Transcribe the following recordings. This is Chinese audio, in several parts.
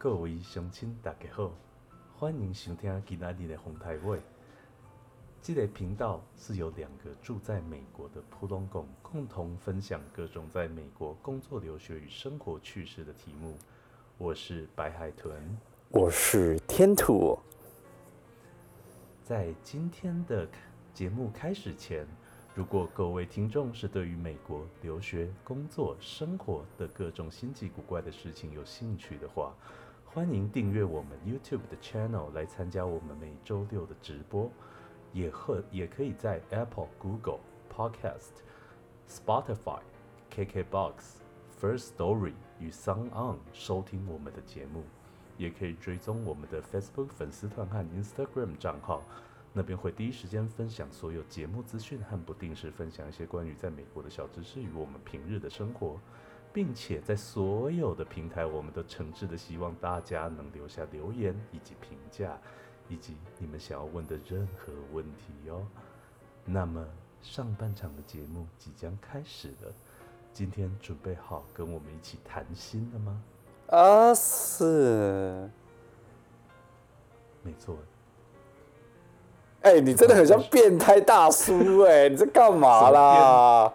各位乡亲，大家好，欢迎收听今仔日的红台会。这个频道是由两个住在美国的普通工共同分享各种在美国工作、留学与生活趣事的题目。我是白海豚，我是天土。在今天的节目开始前，如果各位听众是对于美国留学、工作、生活的各种新奇古怪的事情有兴趣的话，欢迎订阅我们 YouTube 的 channel 来参加我们每周六的直播，也和也可以在 Apple、Google Podcast、Spotify、KKBox、First Story 与 Sound On 收听我们的节目，也可以追踪我们的 Facebook 粉丝团和 Instagram 账号，那边会第一时间分享所有节目资讯和不定时分享一些关于在美国的小知识与我们平日的生活。并且在所有的平台，我们都诚挚的希望大家能留下留言以及评价，以及你们想要问的任何问题哦。那么上半场的节目即将开始了，今天准备好跟我们一起谈心了吗？啊，是。没错，哎、你真的很像变态大叔哎、你在干嘛啦？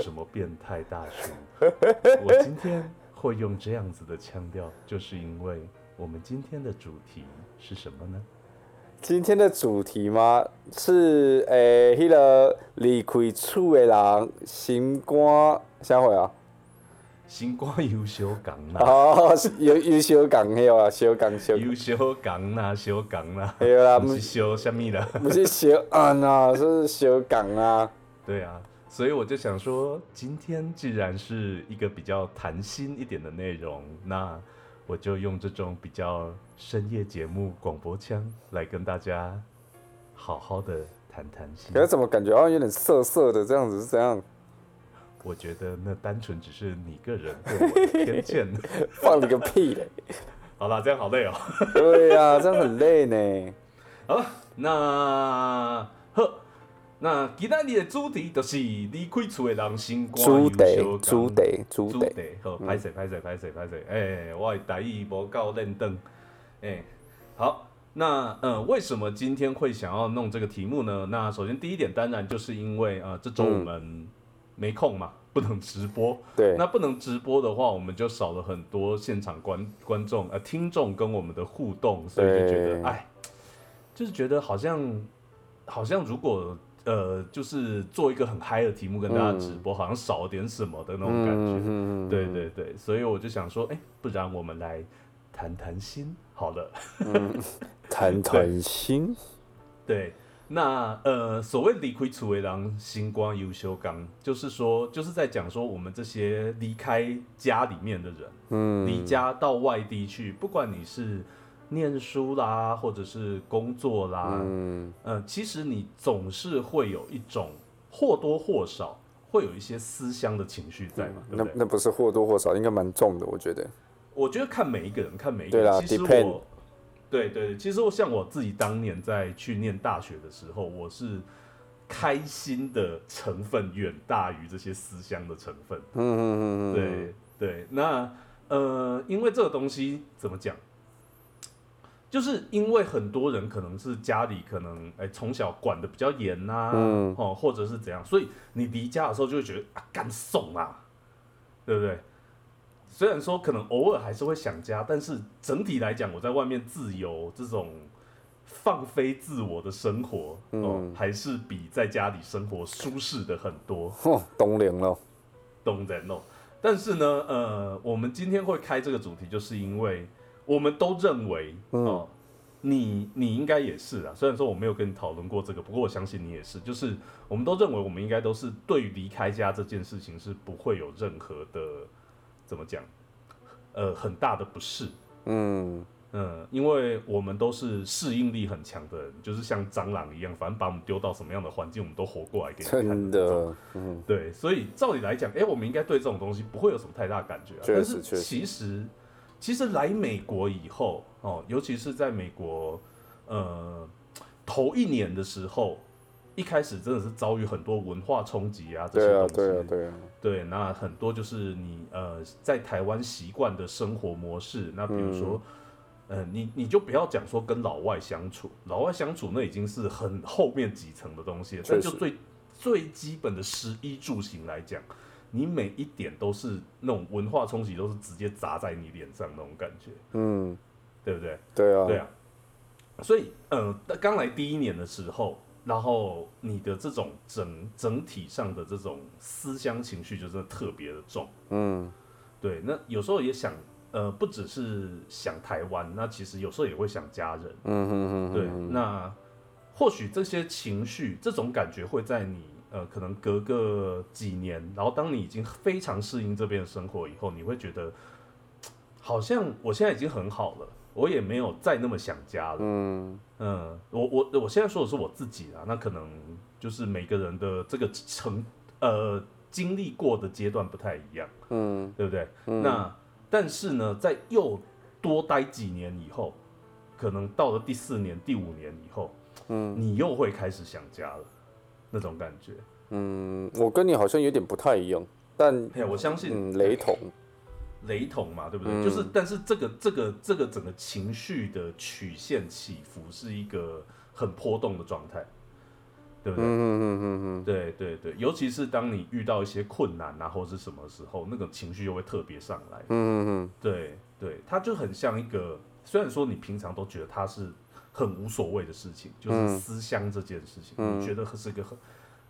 什么变 态大叔？我今天会用这样子的腔调，就是因为我们今天的主题是什么呢？今天的主题吗？是诶，迄、个离开厝的人心肝啥货啊？心肝有小港啦，哦，有有小港迄个啊，小港小，有小港啦，小港啦，对啦，不不是小什么啦。不是小安啊，是小港啊。对啊，所以我就想说，今天既然是一个比较谈心一点的内容，那我就用这种比较深夜节目广播腔来跟大家好好的谈谈心可。是怎么感觉好像有点涩涩的这样子？是怎样？我觉得那单纯只是你个人对我的偏见。放你个屁嘞！好啦，这样好累哦。对呀、这样很累呢。好了，那呵，那今天你的主题就是离开厝的人心肝猪忧得烧猪得猪猪得，地，好，歹势歹势歹势歹势，哎、我的台语无够认真，哎、好，那呃，为什么今天会想要弄这个题目呢？那首先第一点，当然就是因为呃，这周我们没空嘛，不能直播。对。那不能直播的话，我们就少了很多现场观观众呃听众跟我们的互动，所以就觉得哎，就是觉得好像好像如果呃就是做一个很嗨的题目跟大家直播，好像少了点什么的那种感觉。对对对，所以我就想说，哎、不然我们来谈谈心好了。谈谈心，对，那呃，所谓离开楚为郎星光优秀刚，就是说，就是在讲说我们这些离开家里面的人，嗯，离家到外地去，不管你是念书啦，或者是工作啦，嗯，呃，其实你总是会有一种或多或少会有一些思乡的情绪在嘛，对不对？那那不是或多或少，应该蛮重的，我觉得。我觉得看每一个人，看每一个人。其实我，对对，其实我像我自己当年在去念大学的时候，我是开心的成分远大于这些思乡的成分。嗯嗯嗯嗯，对对，那呃，因为这个东西怎么讲？就是因为很多人可能是家里可能哎从小管的比较严呐、嗯哦，或者是怎样，所以你离家的时候就会觉得啊干怂啊，对不对？虽然说可能偶尔还是会想家，但是整体来讲，我在外面自由这种放飞自我的生活，哦，嗯还是比在家里生活舒适的很多。哼，冬龄了，懂人哦。但是呢，呃，我们今天会开这个主题，就是因为我们都认为哦、你你应该也是啊。虽然说我没有跟你讨论过这个，不过我相信你也是。就是我们都认为，我们应该都是对于离开家这件事情是不会有任何的怎么讲，呃，很大的不适。嗯，嗯，因为我们都是适应力很强的人，就是像蟑螂一样，反正把我们丢到什么样的环境，我们都活过来给你看真的，嗯，对，所以照理来讲，哎、我们应该对这种东西不会有什么太大感觉啊。确但是实确实其实，其实来美国以后，哦，尤其是在美国，呃，头一年的时候，一开始真的是遭遇很多文化冲击啊，这些对啊，东西。对啊，对啊，对，那很多就是你呃在台湾习惯的生活模式，那比如说、嗯，你你就不要讲说跟老外相处，老外相处那已经是很后面几层的东西了，但就最最基本的食衣住行来讲，你每一点都是那种文化冲击，都是直接砸在你脸上那种感觉，嗯，对不对？对啊，对啊，所以呃，刚来第一年的时候，然后你的这种整整体上的这种思乡情绪就真的特别的重。嗯对，那有时候也想，呃，不只是想台湾，那其实有时候也会想家人。嗯哼哼，对，那或许这些情绪、这种感觉会在你呃，可能隔个几年，然后当你已经非常适应这边的生活以后，你会觉得，好像我现在已经很好了，我也没有再那么想家了。嗯。嗯，我我我现在说的是我自己啊，那可能就是每个人的这个成呃经历过的阶段不太一样，嗯。对不对？那但是呢，在又多待几年以后，可能到了第四年、第五年以后，嗯。你又会开始想家了，那种感觉。嗯，我跟你好像有点不太一样，但我相信嗯雷同，雷同嘛，对不对？嗯就是，但是这个这个这个整个情绪的曲线起伏是一个很波动的状态，对不对？嗯嗯嗯嗯嗯，对对对，尤其是当你遇到一些困难啊，或者是什么时候，那个情绪又会特别上来。嗯嗯嗯对对，它就很像一个，虽然说你平常都觉得它是很无所谓的事情，就是嗯思乡这件事情，嗯。你觉得是一个很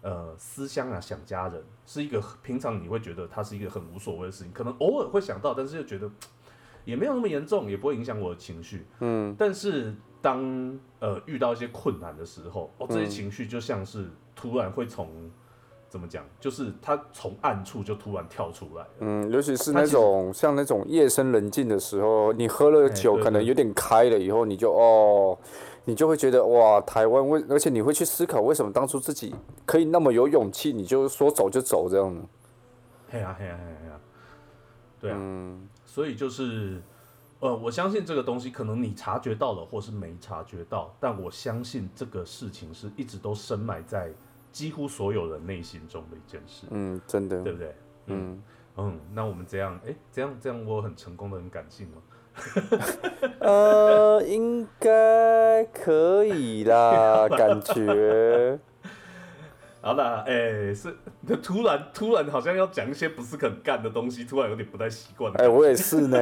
呃思乡啊，想家人，是一个平常你会觉得它是一个很无所谓的事情，可能偶尔会想到，但是又觉得 也没有那么严重，也不会影响我的情绪。嗯。但是当呃遇到一些困难的时候，哦，这些嗯。情绪就像是突然会从怎么讲，就是他从暗处就突然跳出来了。嗯，尤其是那种像那种夜深人静的时候，你喝了哎酒可能有点开了以后，你就哦，你就会觉得哇，台湾为，而且你会去思考为什么当初自己可以那么有勇气，你就说走就走这样的。嘿呀嘿呀嘿呀嘿呀，对啊，嗯所以就是呃，我相信这个东西可能你察觉到了，或是没察觉到，但我相信这个事情是一直都深埋在几乎所有人内心中的一件事，嗯，真的，对不对？嗯嗯，那我们这样，哎，这样这样我很成功的很感性吗？呃，应该可以啦，感觉。好啦，哎、是突然突然好像要讲一些不是很干的东西，突然有点不太习惯。哎、我也是呢。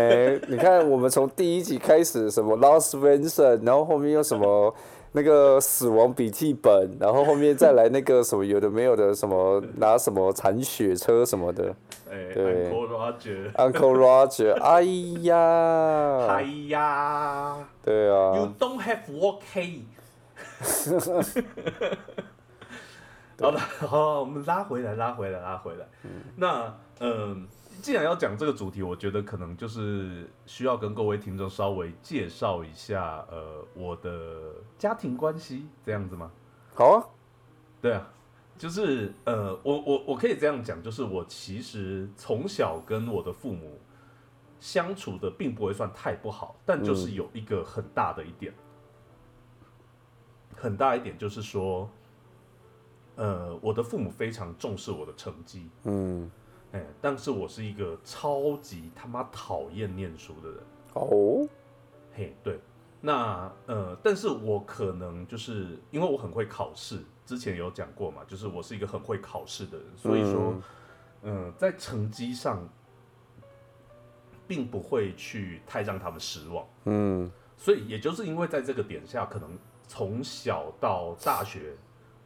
你看，我们从第一集开始，什么 Lost Vincent，然后后面又什么那个死亡笔记本，然后后面再来那个什么有的没有的，什么拿什么铲雪车什么的。哎、对。Uncle Roger，，Uncle Roger，哎呀。哎，呀。对啊，You，don't have work hay 好了，好，我们拉回来，拉回来，拉回来。那嗯、既然要讲这个主题，我觉得可能就是需要跟各位听众稍微介绍一下，呃，我的家庭关系这样子吗？好啊，对啊，就是呃，我我我可以这样讲，就是我其实从小跟我的父母相处的并不会算太不好，但就是有一个很大的一点，很大一点就是说，呃，我的父母非常重视我的成绩，嗯，哎，但是我是一个超级他妈讨厌念书的人。哦，嘿，对，那呃，但是我可能就是因为我很会考试，之前有讲过嘛，就是我是一个很会考试的人，所以说，嗯、在成绩上，并不会去太让他们失望。嗯所以也就是因为在这个点下，可能从小到大学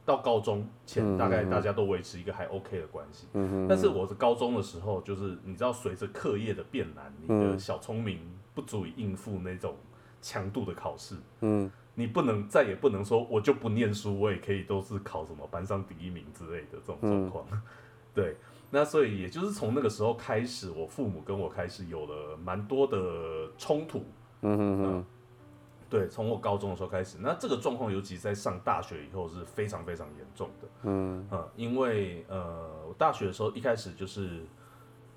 到高中前，嗯大概嗯嗯。大家都维持一个还 OK 的关系。嗯哼，但是我是高中的时候，就是你知道，随着课业的变难，你的嗯。小聪明不足以应付那种强度的考试，嗯。你不能再也不能说我就不念书，我也可以都是考什么班上第一名之类的这种状况。对，那所以也就是从那个时候开始，我父母跟我开始有了蛮多的冲突。嗯哼哼，对，从我高中的时候开始，那这个状况尤其在上大学以后是非常非常严重的。嗯嗯，因为呃，我大学的时候一开始就是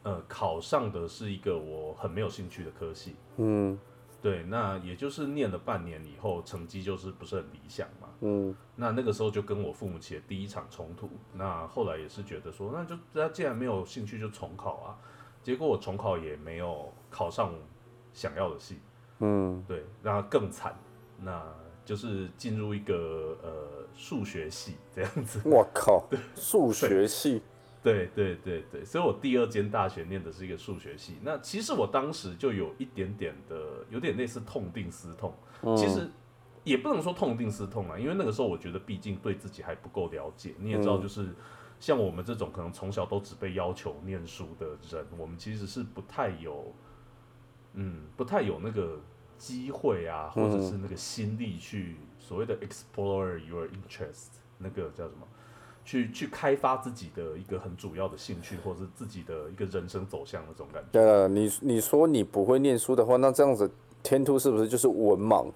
呃考上的是一个我很没有兴趣的科系，嗯对，那也就是念了半年以后，成绩就是不是很理想嘛。嗯那那个时候就跟我父母起了第一场冲突。那后来也是觉得说，那就那既然没有兴趣就重考啊。结果我重考也没有考上想要的系，嗯，对，那更惨，那就是进入一个呃数学系这样子。我靠，数学系，对对对对，所以我第二间大学念的是一个数学系。那其实我当时就有一点点的，有点类似痛定思痛。其实也不能说痛定思痛啊，因为那个时候我觉得，毕竟对自己还不够了解。你也知道，就是像我们这种可能从小都只被要求念书的人，我们其实是不太有，嗯，不太有那个机会啊，或者是那个心力去所谓的 explore your interest，那个叫什么？去去开发自己的一个很主要的兴趣，或者是自己的一个人生走向那种感觉。对了，你你说你不会念书的话，那这样子天突是不是就是文盲？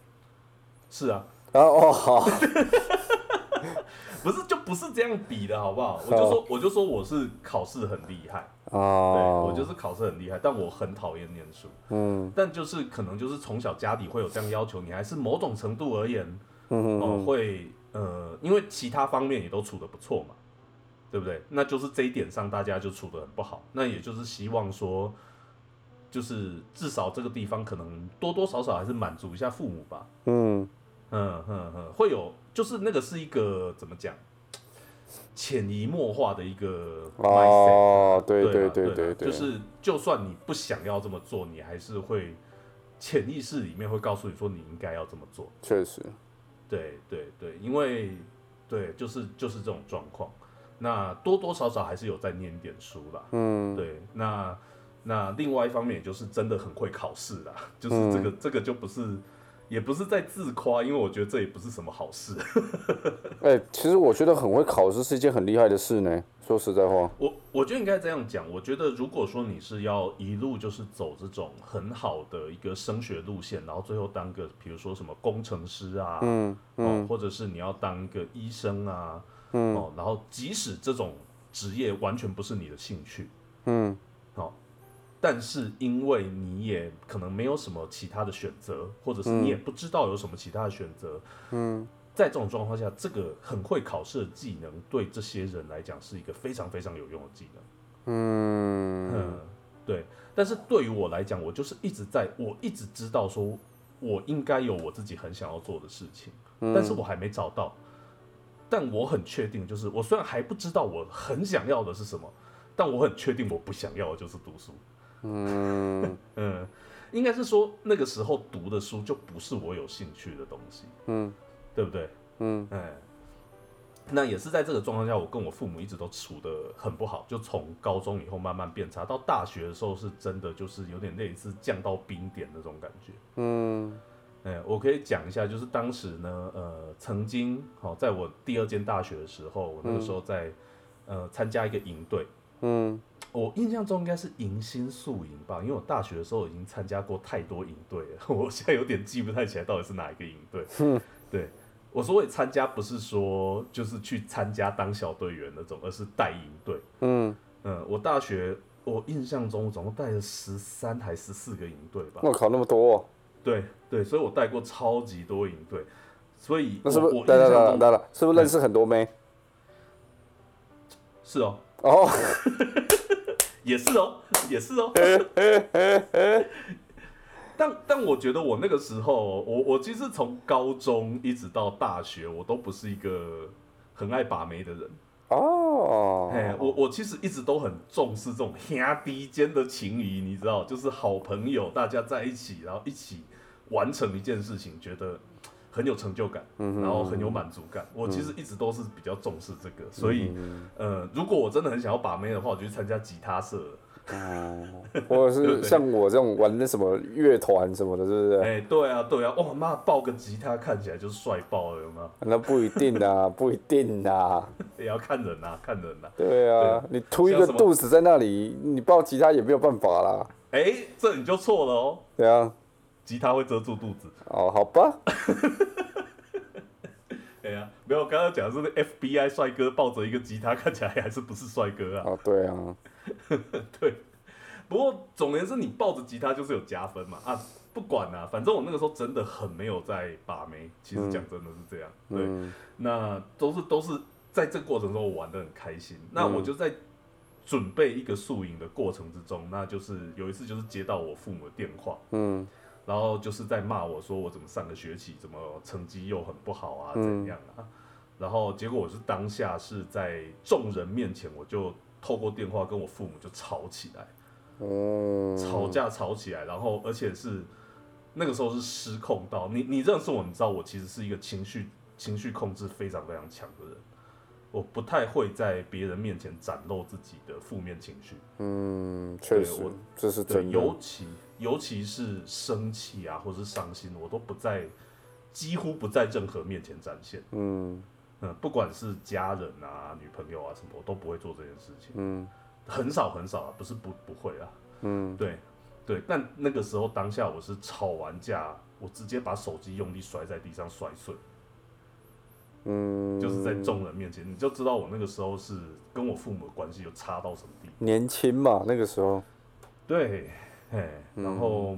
是啊，然后哦好，不是就不是这样比的好不好？我就说我就说我是考试很厉害，对哦，我就是考试很厉害，但我很讨厌念书。嗯但就是可能就是从小家里会有这样要求，你还是某种程度而言，嗯哦、会呃，因为其他方面也都处得不错嘛，对不对？那就是这一点上大家就处得很不好，那也就是希望说，就是至少这个地方可能多多少少还是满足一下父母吧。嗯嗯嗯嗯，会有，就是那个是一个怎么讲，潜移默化的一个 mindset 哦，对对对啦对对就是就算你不想要这么做，你还是会潜意识里面会告诉你说你应该要这么做。确实，对对对，因为对，就是就是这种状况。那多多少少还是有在念点书啦。嗯对，那那另外一方面，也就是真的很会考试啦，就是这嗯个、这个就不是，也不是在自夸，因为我觉得这也不是什么好事。哎、其实我觉得很会考试是一件很厉害的事呢。说实在话，我我觉得应该这样讲，我觉得如果说你是要一路就是走这种很好的一个升学路线，然后最后当个比如说什么工程师啊，嗯哦，或者是你要当个医生啊，嗯哦，然后即使这种职业完全不是你的兴趣，嗯哦，但是因为你也可能没有什么其他的选择，或者是你也不知道有什么其他的选择，嗯在这种状况下，这个很会考试的技能对这些人来讲是一个非常非常有用的技能。嗯嗯，对。但是对于我来讲，我就是一直在，我一直知道说，我应该有我自己很想要做的事情，但是我还没找到。但我很确定，就是我虽然还不知道我很想要的是什么，但我很确定我不想要的就是读书。嗯。嗯，应该是说那个时候读的书就不是我有兴趣的东西，嗯。对不对？嗯。哎，那也是在这个状况下，我跟我父母一直都处的很不好，就从高中以后慢慢变差，到大学的时候是真的就是有点类似降到冰点那种感觉。嗯。哎，我可以讲一下，就是当时呢，呃，曾经好、在我第二间大学的时候，我那个时候在、呃参加一个营队，嗯我印象中应该是迎新宿营吧，因为我大学的时候已经参加过太多营队了，我现在有点记不太起来到底是哪一个营队。对，我所谓参加不是说就是去参加当小队员那种，而是带营队。嗯，嗯，我大学我印象中我总共带了十三还十四个营队吧。我靠，那么多、哦，对对，所以我带过超级多营队，所以那是不是？我我印来来象中来来来，是不是认识很多妹？是哦，哦，也是哦，也是哦。但但我觉得我那个时候，我我其实从高中一直到大学，我都不是一个很爱把妹的人。哦，哎，我我其实一直都很重视这种兄弟间的情谊，你知道，就是好朋友大家在一起，然后一起完成一件事情，觉得很有成就感，然后很有满足感。我其实一直都是比较重视这个，所以呃，如果我真的很想要把妹的话，我就去参加吉他社了。哦，或者是 像我这种玩那什么乐团什么的，是不是？哎、对啊，对啊，哇妈，抱个吉他看起来就是帅爆了，有吗？那不一定啊，不一定啊。也要看人呐、看人呐、对啊，你凸一个肚子在那里，你抱吉他也没有办法啦。哎、这你就错了哦，对啊，吉他会遮住肚子。哦，好吧，哎呀，没有，刚刚讲的是那 FBI 帅哥抱着一个吉他，看起来还是不是帅哥啊？哦，对啊，对。不过总而言之，你抱着吉他就是有加分嘛啊，不管啦、反正我那个时候真的很没有在把妹。其实讲真的是这样，对。嗯那都是都是在这个过程中我玩的很开心。那我就在准备一个宿营的过程之中，那就是有一次就是接到我父母的电话，嗯然后就是在骂我说我怎么上个学期怎么成绩又很不好啊，怎样啊？然后结果我是当下是在众人面前，我就透过电话跟我父母就吵起来，哦，吵架吵起来，然后而且是那个时候是失控到你你认识我，你知道我其实是一个情绪情绪控制非常非常强的人，我不太会在别人面前展露自己的负面情绪，嗯，确实我，这是对，真的。尤其尤其是生气啊，或是伤心，我都不在几乎不在任何面前展现。嗯。嗯，不管是家人啊、女朋友啊什么，我都不会做这件事情，嗯。很少很少啊，不是不不会啊。嗯，对对，但那个时候当下我是吵完架，我直接把手机用力摔在地上摔碎，嗯，就是在众人面前，你就知道我那个时候是跟我父母的关系有差到什么地步。年轻嘛，那个时候，对，嘿，嗯然后，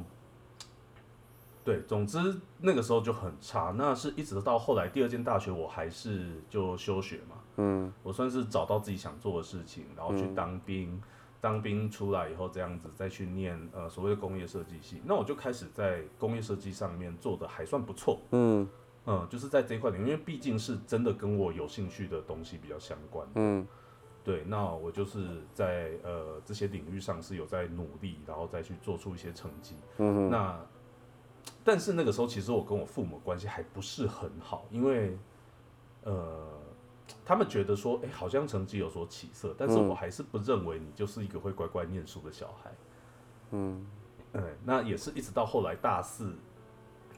对，总之那个时候就很差。那是一直到后来第二间大学，我还是就休学嘛，嗯我算是找到自己想做的事情，然后去当兵。当兵出来以后，这样子再去念呃所谓的工业设计系，那我就开始在工业设计上面做的还算不错，嗯嗯，就是在这一块领域，因为毕竟是真的跟我有兴趣的东西比较相关。嗯对，那我就是在呃这些领域上是有在努力，然后再去做出一些成绩。嗯那但是那个时候，其实我跟我父母关系还不是很好，因为呃他们觉得说，哎、好像成绩有所起色，但是嗯我还是不认为你就是一个会乖乖念书的小孩。嗯嗯，那也是一直到后来大四，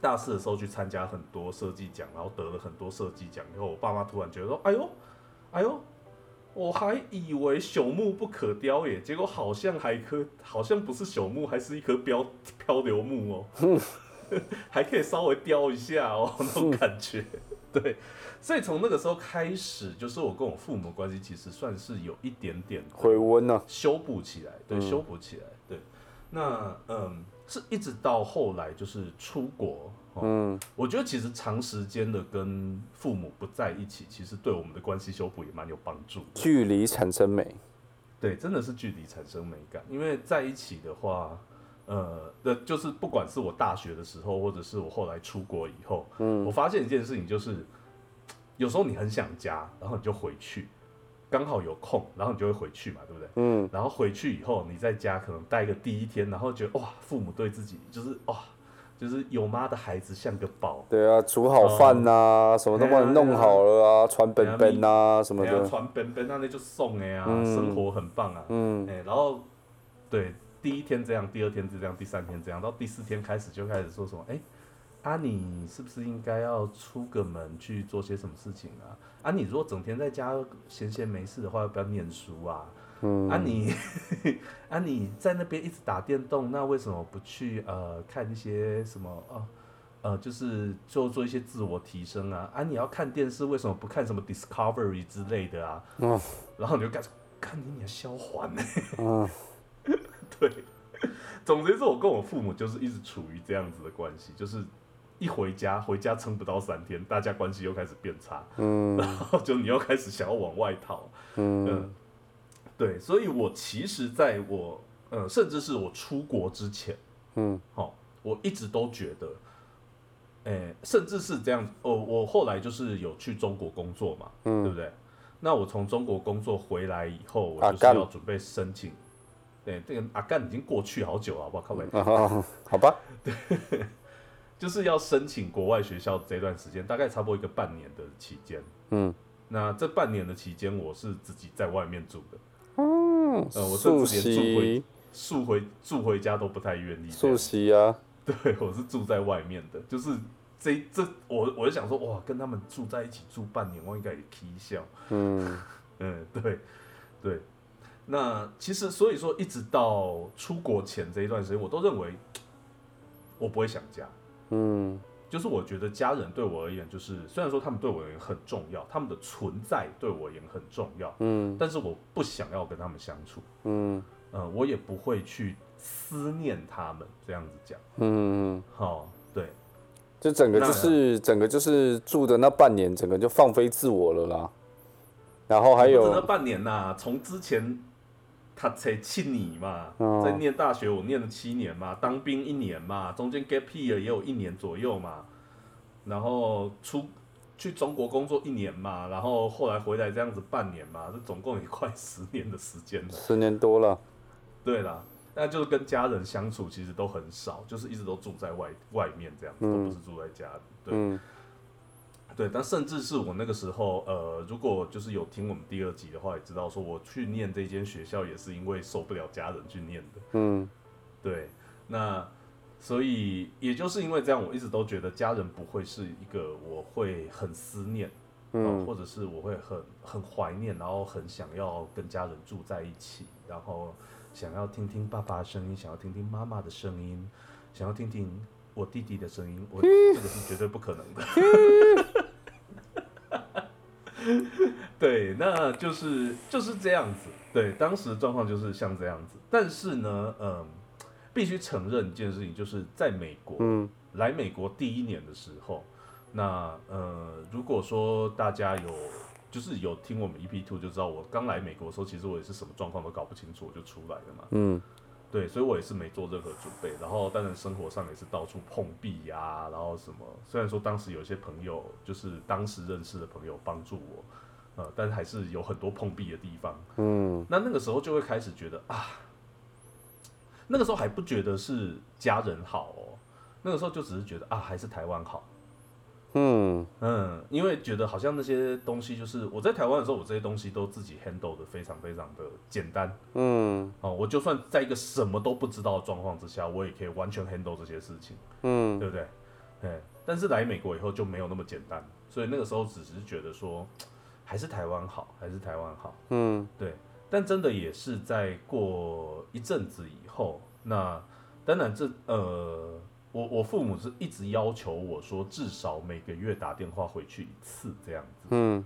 大四的时候去参加很多设计奖，然后得了很多设计奖以后，我爸妈突然觉得说，哎呦，哎呦，我还以为朽木不可雕耶，结果好像还棵，好像不是朽木，还是一棵漂漂流木哦，还可以稍微雕一下哦，那种感觉。对，所以从那个时候开始，就是我跟我父母的关系其实算是有一点点回温啊，修补起来，对，嗯修补起来，对。那嗯，是一直到后来就是出国，哦、嗯。我觉得其实长时间的跟父母不在一起，其实对我们的关系修补也蛮有帮助的。距离产生美，对，真的是距离产生美感，因为在一起的话，呃，的就是不管是我大学的时候，或者是我后来出国以后，嗯。我发现一件事情，就是有时候你很想家，然后你就回去，刚好有空，然后你就会回去嘛，对不对？嗯。然后回去以后，你在家可能待个第一天，然后觉得哇，父母对自己就是哇，就是有妈的孩子像个宝，对啊，煮好饭呐，什么都帮你弄好了啊，传本本啊什么的，传本本那那就送哎呀，嗯。生活很棒啊，嗯。哎，然后对，第一天这样，第二天这样，第三天这样，到第四天开始就开始说什么，哎，啊你是不是应该要出个门去做些什么事情啊？啊你如果整天在家闲闲没事的话，要不要念书啊？嗯啊你啊你在那边一直打电动，那为什么不去呃看一些什么呃呃就是做做一些自我提升啊？啊你要看电视，为什么不看什么 Discovery 之类的啊？嗯然后你就开始看你你的消还呢？嗯 对，总之是我跟我父母就是一直处于这样子的关系，就是一回家回家撑不到三天，大家关系又开始变差，嗯然后就你又开始想要往外逃，嗯嗯，对，所以我其实在我呃，甚至是我出国之前，嗯哦，我一直都觉得，诶、甚至是这样，哦，我后来就是有去中国工作嘛，对不嗯对？那我从中国工作回来以后，我就是要准备申请。对，这个阿干已经过去好久了，好不好？靠北，啊，好吧，对就是要申请国外学校这段时间，大概差不多一个半年的期间。嗯那这半年的期间，我是自己在外面住的，嗯，呃我甚至连住回住回住回家都不太愿意 对，我是住在外面的，就是这这我我就想说，哇，跟他们住在一起住半年，我应该也踢笑。嗯 嗯，对对。那其实所以说，一直到出国前这一段时间，我都认为我不会想家。嗯就是我觉得家人对我而言，就是虽然说他们对我而言很重要，他们的存在对我而言很重要，嗯但是我不想要跟他们相处，嗯。嗯，我也不会去思念他们，这样子讲，嗯，好、对，就整个就是整个就是住的那半年，整个就放飞自我了啦。然后还有那有，半年呐、从之前他才七年嘛，哦在念大学我念了七年嘛，当兵一年嘛，中间 gap year 也有一年左右嘛，然后出去中国工作一年嘛，然后后来回来这样子半年嘛，这总共也快十年的时间了。十年多了，对啦，那就是跟家人相处其实都很少，就是一直都住在外外面这样子，都不是住在家里。对、嗯对，但甚至是我那个时候，呃，如果就是有听我们第二集的话，也知道说我去念这间学校也是因为受不了家人去念的。嗯对，那所以也就是因为这样，我一直都觉得家人不会是一个我会很思念，呃嗯或者是我会很很怀念，然后很想要跟家人住在一起，然后想要听听爸爸的声音，想要听听妈妈的声音，想要听听我弟弟的声音，我这个是绝对不可能的。对，那就是就是这样子。对，当时的状况就是像这样子。但是呢，嗯，必须承认一件事情，就是在美国，嗯来美国第一年的时候，那呃，如果说大家有就是有听我们 EP Two 就知道，我刚来美国的时候，其实我也是什么状况都搞不清楚，我就出来了嘛。嗯对，所以我也是没做任何准备，然后当然生活上也是到处碰壁呀、然后什么。虽然说当时有一些朋友，就是当时认识的朋友帮助我，呃，但是还是有很多碰壁的地方。嗯那那个时候就会开始觉得啊，那个时候还不觉得是家人好哦，那个时候就只是觉得啊，还是台湾好。嗯嗯，因为觉得好像那些东西，就是我在台湾的时候，我这些东西都自己 handle 的非常非常的简单嗯哦。我就算在一个什么都不知道的状况之下，我也可以完全 handle 这些事情，嗯对不对？哎，但是来美国以后就没有那么简单，所以那个时候只是觉得说，还是台湾好，还是台湾好。嗯对，但真的也是在过一阵子以后，那当然这呃，我我父母是一直要求我说，至少每个月打电话回去一次这样子。嗯，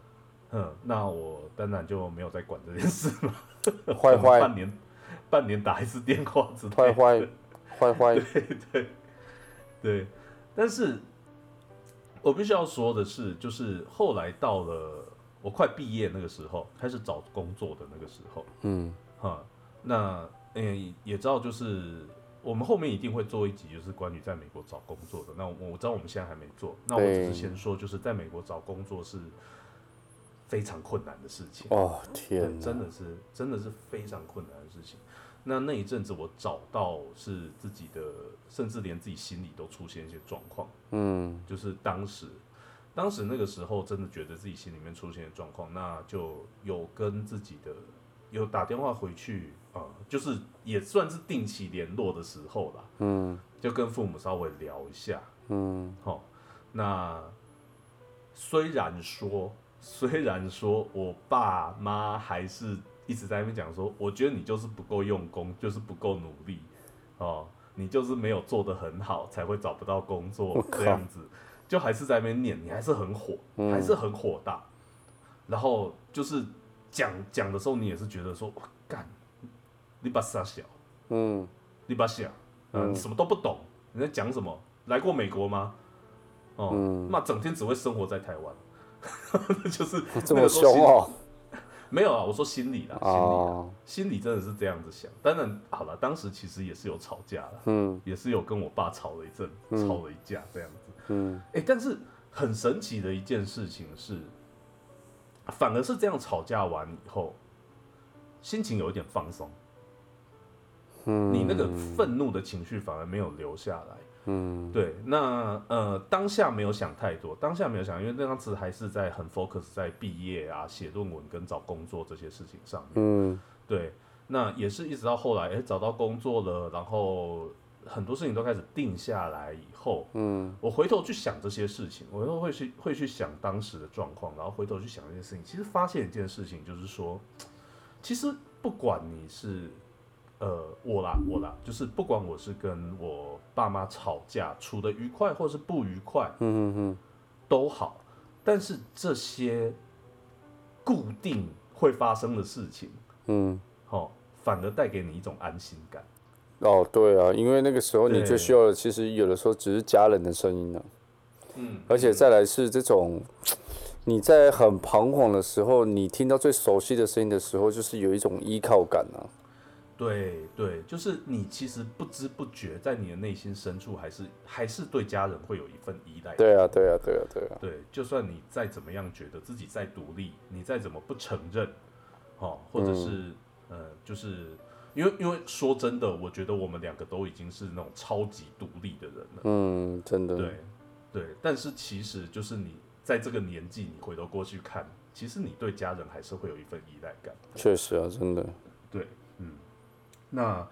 嗯，那我当然就没有再管这件事了。坏坏半年半年打一次电话之类的。坏坏坏坏，对对，但是我必须要说的是，就是后来到了我快毕业那个时候，开始找工作的那个时候。嗯哈，那嗯、也知道，就是我们后面一定会做一集，就是关于在美国找工作的。那我我知道我们现在还没做，那我只是先说，就是在美国找工作是非常困难的事情，哦天，真的是真的是非常困难的事情。那那一阵子我找到是自己的，甚至连自己心里都出现一些状况，嗯就是当时。当时那个时候，真的觉得自己心里面出现的状况，那就有跟自己的有打电话回去啊、呃就是也算是定期联络的时候啦，嗯。就跟父母稍微聊一下。嗯。好、那虽然说，虽然说我爸妈还是一直在那边讲说，我觉得你就是不够用功，就是不够努力哦，你就是没有做得很好，才会找不到工作这样子，就还是在那边念，你还是很火，嗯。还是很火大，然后就是讲讲的时候，你也是觉得说，哇干，你把傻小。嗯你把小，嗯、嗯你什么都不懂，你在讲什么？来过美国吗？哦，嗯那整天只会生活在台湾，就是 这么凶哦，没有啊，我说心里啦，心里心里真的是这样子想。当然，好了，当时其实也是有吵架了，嗯也是有跟我爸吵了一阵，嗯吵了一架这样子。嗯哎、但是很神奇的一件事情是，反而是这样吵架完以后，心情有一点放松，嗯，你那个愤怒的情绪反而没有留下来。嗯对，那呃当下没有想太多，当下没有想，因为那当时还是在很 focus 在毕业啊、写论文跟找工作这些事情上面。嗯对，那也是一直到后来，哎、找到工作了，然后很多事情都开始定下来以后，嗯。我回头去想这些事情，我都会去会去想当时的状况，然后回头去想这些事情，其实发现一件事情，就是说，其实不管你是呃我啦我啦，就是不管我是跟我爸妈吵架，处的愉快或是不愉快嗯嗯都好，但是这些固定会发生的事情，嗯，哦，反而带给你一种安心感。哦对啊，因为那个时候你最需要的，其实有的时候只是家人的声音呢、嗯，而且再来是这种，你在很彷徨的时候，你听到最熟悉的声音的时候，就是有一种依靠感啊。对对，就是你其实不知不觉在你的内心深处，还是还是对家人会有一份依赖。对啊，对啊，对啊，对啊。对，就算你再怎么样觉得自己再独立，你再怎么不承认，哦，或者是、呃，就是因为因为说真的，我觉得我们两个都已经是那种超级独立的人了。嗯，真的。对对，但是其实就是你在这个年纪，你回头过去看，其实你对家人还是会有一份依赖感。确实啊，真的。对，嗯，那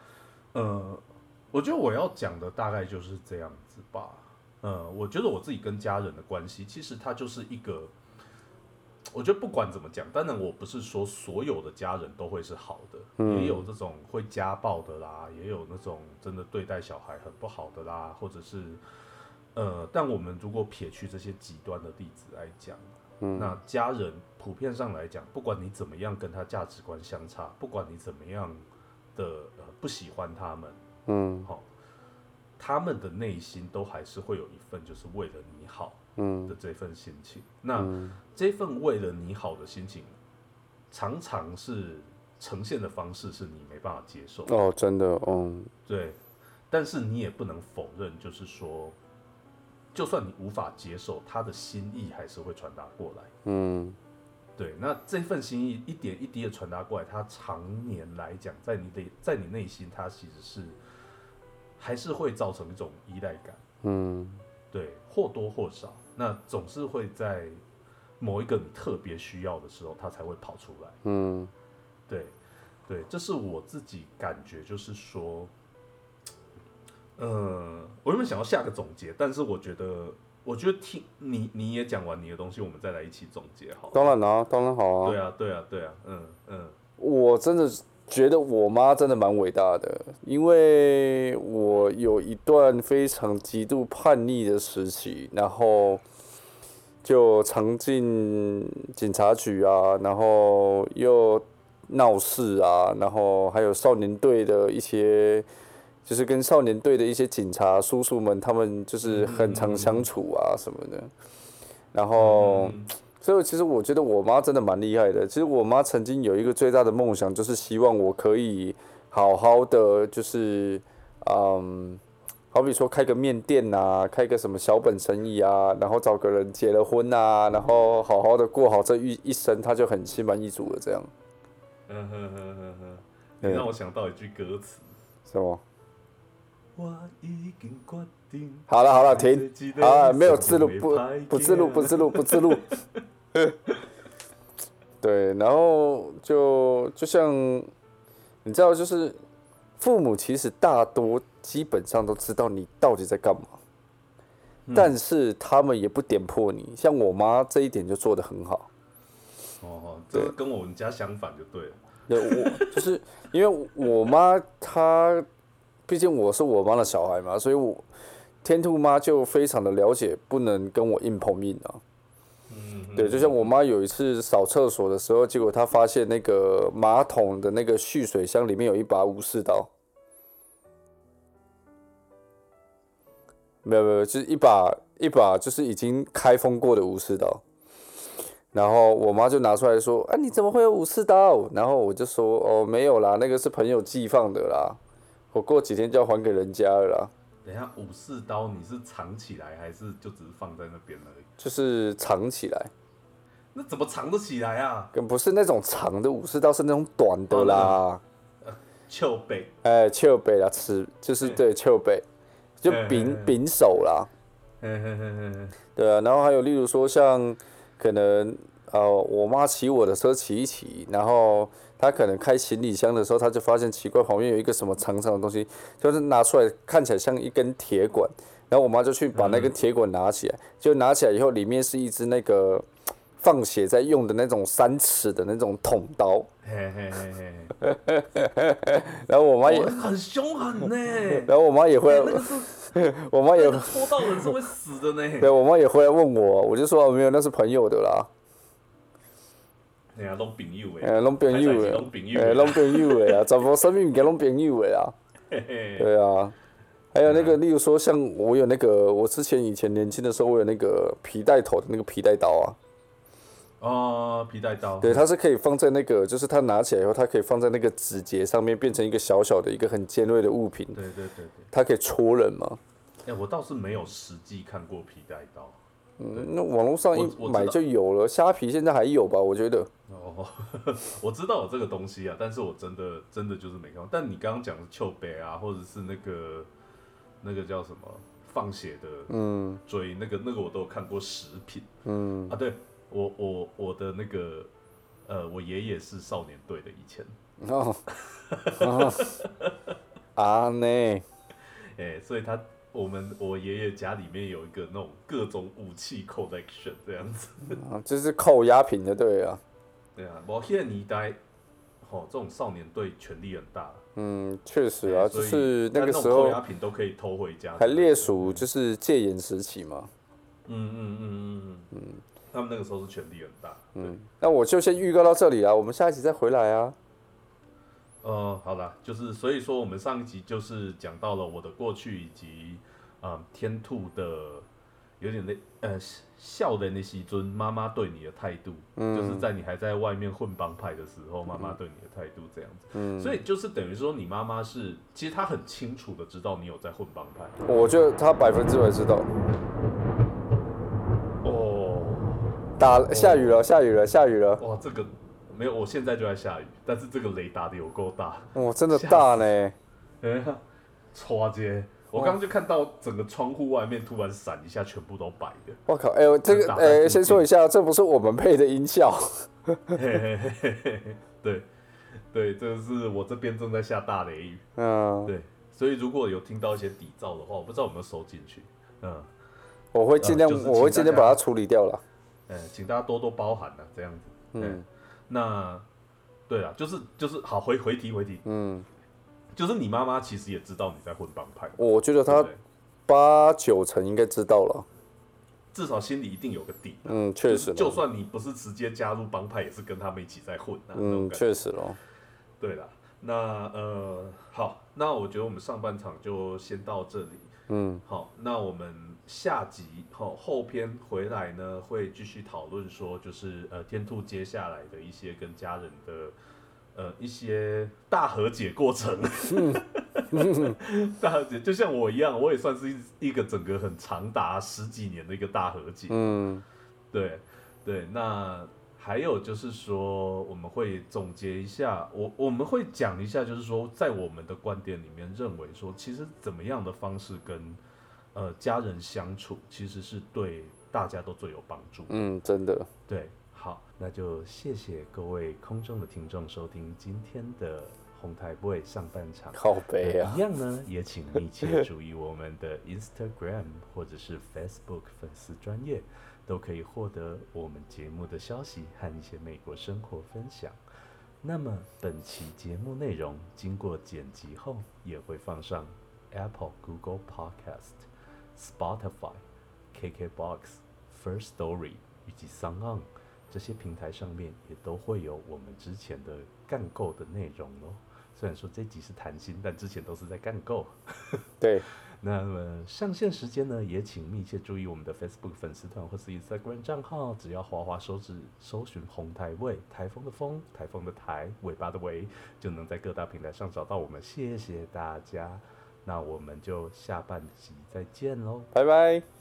呃，我觉得我要讲的大概就是这样子吧。呃，我觉得我自己跟家人的关系，其实它就是一个，我觉得不管怎么讲，当然我不是说所有的家人都会是好的，也有这种会家暴的啦，也有那种真的对待小孩很不好的啦，或者是呃，但我们如果撇去这些极端的例子来讲，那家人普遍上来讲，不管你怎么样跟他价值观相差，不管你怎么样的呃不喜欢他们，嗯。好、他们的内心都还是会有一份就是为了你好嗯。的这份心情。那这份为了你好的心情，常常是呈现的方式是你没办法接受的，哦，真的，嗯对。但是你也不能否认，就是说，就算你无法接受，他的心意还是会传达过来。嗯。对，那这份心意一点一滴的传达过来，他常年来讲，在你的在你内心，它其实是还是会造成一种依赖感，嗯对，或多或少，那总是会在某一个你特别需要的时候，它才会跑出来。嗯对，对，这是我自己感觉，就是说，呃，我原本想要下个总结，但是我觉得，我觉得听你你也讲完你的东西，我们再来一起总结好。当然啦、当然好啊。对啊，对啊，对啊，嗯嗯。我真的觉得我妈真的蛮伟大的，因为我有一段非常极度叛逆的时期，然后就常进警察局啊，然后又闹事啊，然后还有少年队的一些，就是跟少年队的一些警察叔叔们，他们就是很常相处啊什么的，然后。嗯所以其实我觉得我妈真的蛮厉害的。其实我妈曾经有一个最大的梦想，就是希望我可以好好的，就是嗯，好比说开个面店呐、开个什么小本生意啊，然后找个人结了婚呐、然后好好的过好这一一生，她就很心满意足了。这样嗯哼哼哼哼，你让我想到一句歌词。什么？我已经决定。好了好了，停，好了，没有自录，不不自录，不自录，不自录。对，然后就就像你知道，就是父母其实大多基本上都知道你到底在干嘛，但是他们也不点破你。像我妈这一点就做得很好。哦，这个跟我们家相反就对了。对，我就是因为我妈她，毕竟我是我妈的小孩嘛，所以我天兔妈就非常的了解，不能跟我硬碰硬啊。嗯，对，就像我妈有一次扫厕所的时候，结果她发现那个马桶的那个蓄水箱里面有一把武士刀。没有没有，就是一把一把就是已经开封过的武士刀。然后我妈就拿出来说：“啊，你怎么会有武士刀？”然后我就说：“哦，没有啦，那个是朋友寄放的啦，我过几天就要还给人家了啦，等一下，武士刀你是藏起来还是就只是放在那边而已？就是藏起来，那怎么藏得起来啊？跟不是那种长的武士刀，是那种短的啦。丘背。哎，丘背啦，吃就是对丘背，就柄柄手啦，嘿嘿嘿嘿嘿对啊。然后还有例如说像可能呃，我妈骑我的车骑一骑，然后她可能开行李箱的时候，她就发现奇怪，旁边有一个什么长长的东西，就是拿出来看起来像一根铁管，然后我妈就去把那根铁管拿起来，就拿起来以后，里面是一只那个放血在用的那种三尺的那种捅刀，嘿嘿嘿嘿。然后我妈也嘿，，很凶狠呢。然后我妈也会 我妈也那个戳到人是会死的呢。对，我妈也回来问我，我就说哦没有，那是朋友的啦，哎呀，拢朋友诶，诶，拢朋友拢，朋友诶，的拢朋友的啊，全部生命物件拢朋友的啊，对啊，还有那个，例如说像我有那个，我之前以前年轻的时候，我有那个皮带头的那个皮带刀啊，哦，皮带刀，对，它是可以放在那个，就是它拿起来以后，它可以放在那个指节上面，变成一个小小的一个很尖锐的物品，对对对对。它可以戳人嘛。哎、我倒是没有实际看过皮带刀。嗯，那网络上一买就有了，虾皮现在还有吧？我觉得。哦，我知道有这个东西啊，但是我真的真的就是没看过。但你刚刚讲的丘杯啊，或者是那个那个叫什么放血的嗯追，那个那个我都有看过食品嗯，啊。对我我我的那个呃，我爷爷是少年队的以前，哦，哦啊呢，哎、所以他我们我爷爷家里面有一个那种各种武器 collection 这样子。啊就是扣押品的，对啊。对啊，我现在年代，哦，这种少年队权力很大。嗯，确实啊，就是那个时但种扣候押品都可以偷回家，还列属就是戒严时期嘛。嗯嗯嗯嗯嗯嗯，他们那个时候是权力很大。嗯，那我就先预告到这里啊，我们下一集再回来啊。呃，好了，就是所以说我们上一集就是讲到了我的过去以及呃天兔的有点那呃笑的那些尊妈妈对你的态度，就是在你还在外面混帮派的时候，妈妈对你的态度这样子。嗯，所以就是等于说你妈妈是其实她很清楚的知道你有在混帮派。我觉得她百分之百知道。哦，打下雨了，下雨了，下雨了，哇，这个没有，我现在就在下雨，但是这个雷打的有够大。哇，真的大呢。哎呀，唰街！我刚刚就看到整个窗户外面突然闪一下，全部都白的。我靠，哎呦，这个，哎，先说一下，这不是我们配的音效。嘿嘿嘿嘿嘿对，对，这个是我这边正在下大雷雨。嗯，对，所以如果有听到一些底噪的话，我不知道有没有收进去。嗯，我会尽量，呃就是我会尽量把它处理掉了。呃，请大家多多包涵呐、这样子。嗯嗯，那对啊，就是就是好回回题回题，嗯，就是你妈妈其实也知道你在混帮派，我觉得他对八九成应该知道了。至少心里一定有个底。嗯，确实就了。算你不是直接加入帮派，也是跟他们一起在混啊。那种嗯，感觉确实了。对啦，那呃，好，那我觉得我们上半场就先到这里。嗯，好，那我们下集后后篇回来呢，会继续讨论说，就是呃天兔接下来的一些跟家人的呃一些大和解过程。大和解就像我一样，我也算是一一个整个很长达十几年的一个大和解。嗯，对对，那还有就是说，我们会总结一下，我我们会讲一下，就是说，在我们的观点里面，认为说，其实怎么样的方式跟呃家人相处，其实是对大家都最有帮助。嗯，真的。对，好，那就谢谢各位空中的听众收听今天的红台 boy 上半场。靠背啊一。样呢，也请密切注意我们的 Instagram 或者是 Facebook 粉丝专业，都可以获得我们节目的消息和一些美国生活分享。那么本期节目内容经过剪辑后，也会放上 Apple、Google Podcast、Spotify、KKBox、First Story 以及 s o n On 这些平台上面，也都会有我们之前的干够的内容哦。虽然说这集是谈心，但之前都是在干够。对，那么上线时间呢，也请密切注意我们的 Facebook 粉丝团或是 Instagram 账号，只要滑滑手指搜寻“红台位”，台风的风，台风的台，尾巴的尾，就能在各大平台上找到我们。谢谢大家，那我们就下半集再见喽。拜拜。